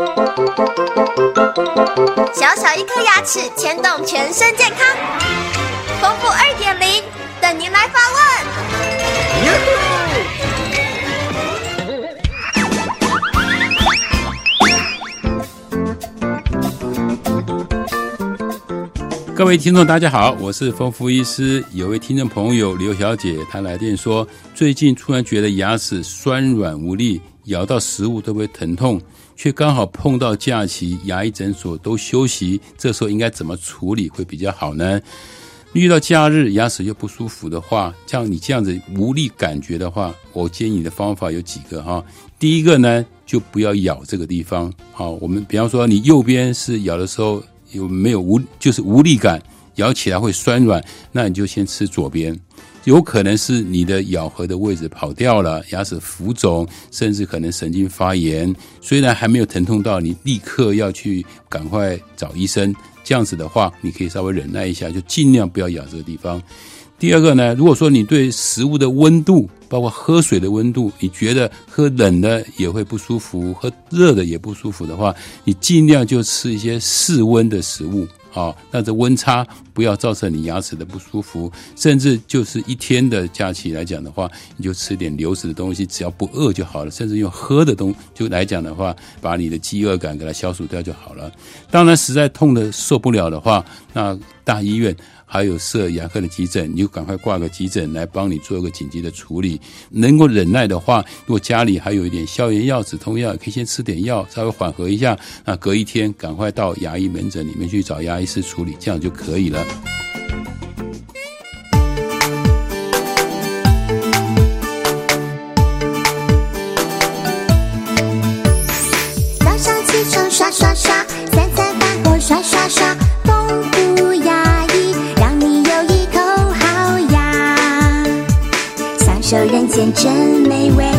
小小一颗牙齿牵动全身健康，丰富二点零等您来发问。各位听众，大家好，我是丰富医师。有位听众朋友刘小姐，她来电说，最近突然觉得牙齿酸软无力，咬到食物都会疼痛。却刚好碰到假期，牙医诊所都休息，这时候应该怎么处理会比较好呢？遇到假日牙齿又不舒服的话，像你这样子无力感觉的话，我建议你的方法有几个哈。第一个呢，就不要咬这个地方。好，我们比方说你右边是咬的时候有没有无就是无力感，咬起来会酸软，那你就先吃左边。有可能是你的咬合的位置跑掉了，牙齿浮肿，甚至可能神经发炎。虽然还没有疼痛到你立刻要去赶快找医生，这样子的话，你可以稍微忍耐一下，就尽量不要咬这个地方。第二个呢，如果说你对食物的温度，包括喝水的温度，你觉得喝冷的也会不舒服，喝热的也不舒服的话，你尽量就吃一些室温的食物。好，那这温差不要造成你牙齿的不舒服，甚至就是一天的假期来讲的话，你就吃点流食的东西，只要不饿就好了。甚至用喝的东就来讲的话，把你的饥饿感给它消除掉就好了。当然，实在痛的受不了的话，那大医院。还有设牙科的急诊，你就赶快挂个急诊来帮你做一个紧急的处理。能够忍耐的话，如果家里还有一点消炎药、止痛药，可以先吃点药，稍微缓和一下。那隔一天赶快到牙医门诊里面去找牙医师处理，这样就可以了。这人间真美味。